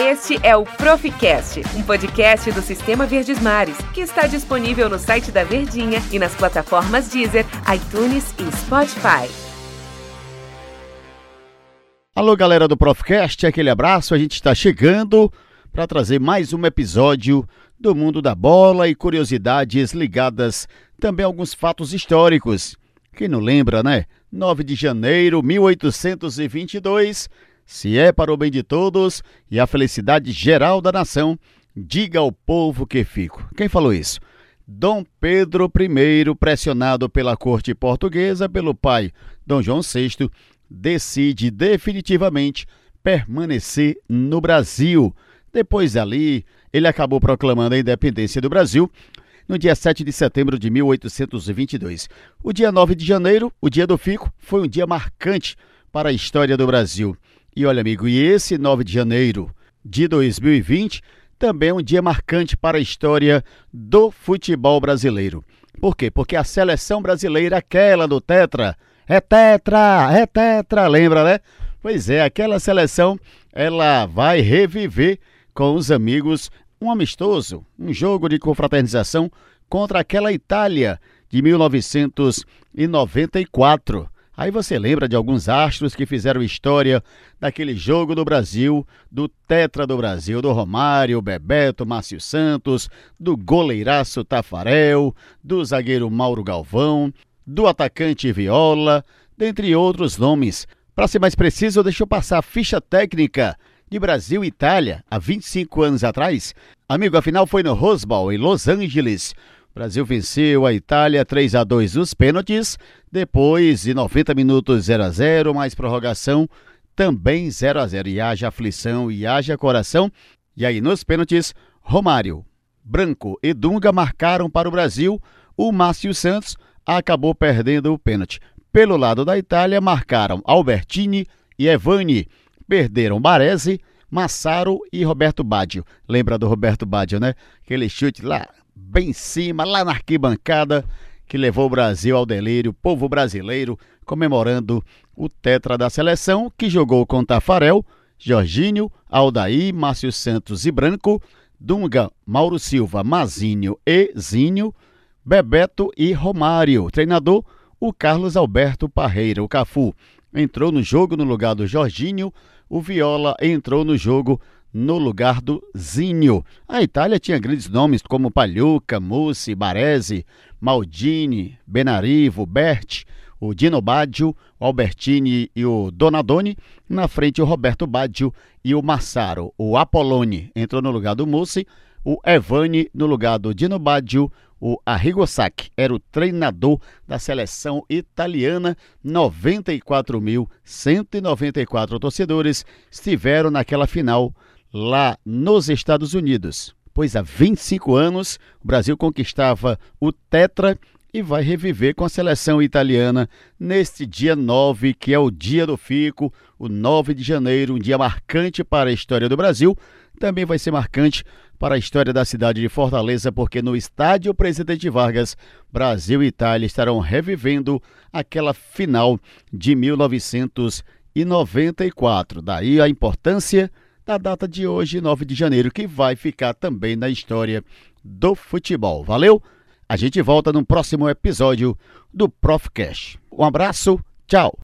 Este é o Proficast, um podcast do Sistema Verdes Mares, que está disponível no site da Verdinha e nas plataformas Deezer, iTunes e Spotify. Alô, galera do Proficast, aquele abraço. A gente está chegando para trazer mais um episódio do mundo da bola e curiosidades ligadas também a alguns fatos históricos. Quem não lembra, né? 9 de janeiro de 1822 se é para o bem de todos e a felicidade geral da nação, diga ao povo que fico. Quem falou isso? Dom Pedro I, pressionado pela corte portuguesa pelo pai Dom João VI, decide definitivamente permanecer no Brasil. Depois dali, ele acabou proclamando a independência do Brasil no dia 7 de setembro de 1822. O dia 9 de janeiro, o dia do Fico, foi um dia marcante para a história do Brasil. E olha, amigo, e esse 9 de janeiro de 2020 também é um dia marcante para a história do futebol brasileiro. Por quê? Porque a seleção brasileira, aquela do Tetra, é Tetra, é Tetra, lembra, né? Pois é, aquela seleção, ela vai reviver com os amigos um amistoso, um jogo de confraternização contra aquela Itália de 1994. Aí você lembra de alguns astros que fizeram história daquele jogo do Brasil, do Tetra do Brasil, do Romário, Bebeto, Márcio Santos, do goleiraço Tafarel, do zagueiro Mauro Galvão, do atacante Viola, dentre outros nomes. Para ser mais preciso, deixa eu passar a ficha técnica de Brasil e Itália há 25 anos atrás. Amigo, afinal foi no Rose Bowl, em Los Angeles. Brasil venceu a Itália 3 a 2 nos pênaltis, depois de 90 minutos 0 a 0, mais prorrogação também 0 a 0 e haja aflição e haja coração. E aí nos pênaltis, Romário, Branco e Dunga marcaram para o Brasil. O Márcio Santos acabou perdendo o pênalti. Pelo lado da Itália, marcaram Albertini e Evani. Perderam Baresi, Massaro e Roberto Baggio. Lembra do Roberto Baggio, né? Aquele chute lá bem em cima, lá na arquibancada, que levou o Brasil ao delírio, o povo brasileiro comemorando o tetra da seleção, que jogou com Tafarel, Jorginho, Aldaí, Márcio Santos e Branco, Dunga, Mauro Silva, Mazinho e Zinho, Bebeto e Romário. Treinador, o Carlos Alberto Parreira, o Cafu. Entrou no jogo no lugar do Jorginho, o Viola entrou no jogo no lugar do Zinho. A Itália tinha grandes nomes como Pagliuca, Mussi, Baresi, Maldini, Benarivo, Berti, o Dino Baggio, o Albertini e o Donadoni. Na frente, o Roberto Baggio e o Massaro. O Apollone entrou no lugar do Mussi, o Evani no lugar do Dino Baggio, o Arrigo Sacchi era o treinador da seleção italiana. 94.194 torcedores estiveram naquela final lá nos Estados Unidos, pois há 25 anos o Brasil conquistava o Tetra e vai reviver com a seleção italiana neste dia 9, que é o dia do Fico, o 9 de janeiro, um dia marcante para a história do Brasil, também vai ser marcante para a história da cidade de Fortaleza, porque no estádio Presidente Vargas, Brasil e Itália estarão revivendo aquela final de 1994. Daí a importância da data de hoje, 9 de janeiro, que vai ficar também na história do futebol. Valeu? A gente volta no próximo episódio do Prof Cash. Um abraço, tchau!